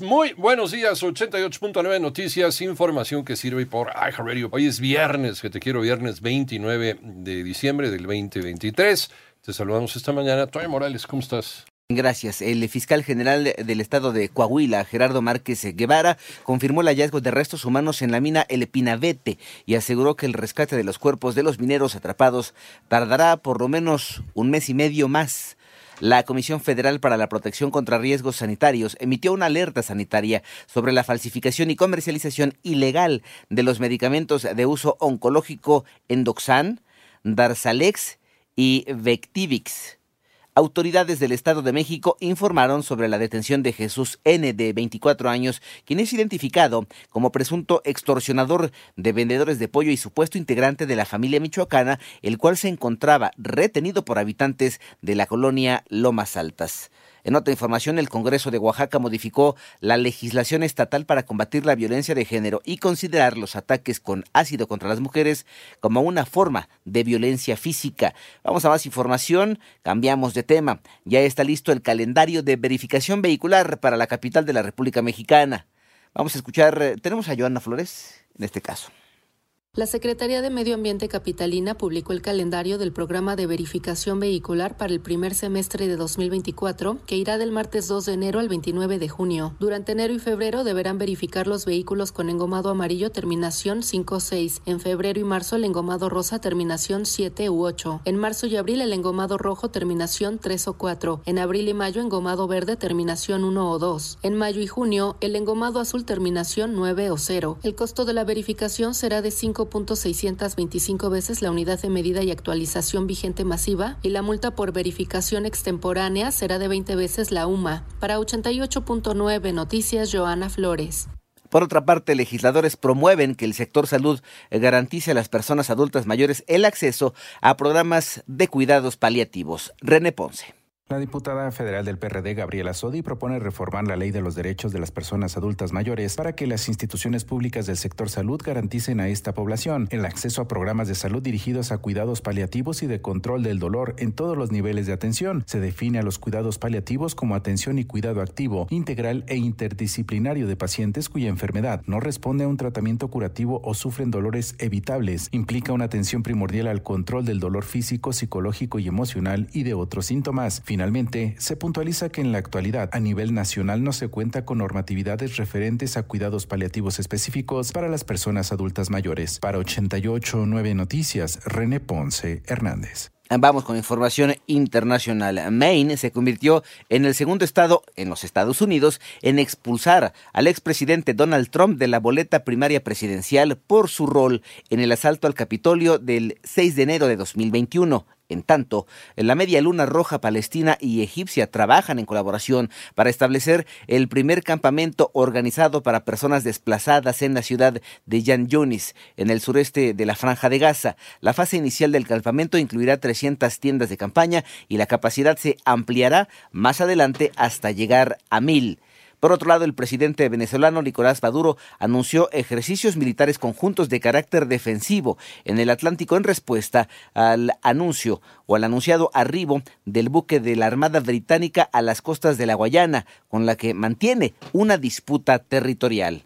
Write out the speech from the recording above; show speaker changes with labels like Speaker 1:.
Speaker 1: Muy buenos días, 88.9 Noticias, información que sirve por iHeartRadio. Hoy es viernes, que te quiero, viernes 29 de diciembre del 2023. Te saludamos esta mañana. Toya Morales, ¿cómo estás?
Speaker 2: Gracias. El fiscal general del estado de Coahuila, Gerardo Márquez Guevara, confirmó el hallazgo de restos humanos en la mina El Pinabete y aseguró que el rescate de los cuerpos de los mineros atrapados tardará por lo menos un mes y medio más. La Comisión Federal para la Protección contra Riesgos Sanitarios emitió una alerta sanitaria sobre la falsificación y comercialización ilegal de los medicamentos de uso oncológico Endoxan, Darzalex y Vectivix. Autoridades del Estado de México informaron sobre la detención de Jesús N., de 24 años, quien es identificado como presunto extorsionador de vendedores de pollo y supuesto integrante de la familia michoacana, el cual se encontraba retenido por habitantes de la colonia Lomas Altas. En otra información, el Congreso de Oaxaca modificó la legislación estatal para combatir la violencia de género y considerar los ataques con ácido contra las mujeres como una forma de violencia física. Vamos a más información, cambiamos de tema. Ya está listo el calendario de verificación vehicular para la capital de la República Mexicana. Vamos a escuchar, eh, tenemos a Joana Flores en este caso.
Speaker 3: La Secretaría de Medio Ambiente Capitalina publicó el calendario del programa de verificación vehicular para el primer semestre de 2024, que irá del martes 2 de enero al 29 de junio. Durante enero y febrero deberán verificar los vehículos con engomado amarillo terminación 5 o 6. En febrero y marzo el engomado rosa terminación 7 u 8. En marzo y abril el engomado rojo terminación 3 o 4. En abril y mayo engomado verde terminación 1 o 2. En mayo y junio el engomado azul terminación 9 o 0. El costo de la verificación será de 5 5.625 veces la unidad de medida y actualización vigente masiva y la multa por verificación extemporánea será de 20 veces la UMA. Para 88.9 Noticias, Joana Flores.
Speaker 2: Por otra parte, legisladores promueven que el sector salud garantice a las personas adultas mayores el acceso a programas de cuidados paliativos. René Ponce.
Speaker 4: La diputada federal del PRD, Gabriela Sodi, propone reformar la ley de los derechos de las personas adultas mayores para que las instituciones públicas del sector salud garanticen a esta población el acceso a programas de salud dirigidos a cuidados paliativos y de control del dolor en todos los niveles de atención. Se define a los cuidados paliativos como atención y cuidado activo, integral e interdisciplinario de pacientes cuya enfermedad no responde a un tratamiento curativo o sufren dolores evitables. Implica una atención primordial al control del dolor físico, psicológico y emocional y de otros síntomas Finalmente, se puntualiza que en la actualidad a nivel nacional no se cuenta con normatividades referentes a cuidados paliativos específicos para las personas adultas mayores. Para 889 Noticias, René Ponce Hernández.
Speaker 2: Vamos con información internacional. Maine se convirtió en el segundo estado en los Estados Unidos en expulsar al expresidente Donald Trump de la boleta primaria presidencial por su rol en el asalto al Capitolio del 6 de enero de 2021. En tanto, la Media Luna Roja Palestina y egipcia trabajan en colaboración para establecer el primer campamento organizado para personas desplazadas en la ciudad de Yan Yunis, en el sureste de la Franja de Gaza. La fase inicial del campamento incluirá 300 tiendas de campaña y la capacidad se ampliará más adelante hasta llegar a mil. Por otro lado, el presidente venezolano Nicolás Maduro anunció ejercicios militares conjuntos de carácter defensivo en el Atlántico en respuesta al anuncio o al anunciado arribo del buque de la Armada Británica a las costas de la Guayana, con la que mantiene una disputa territorial.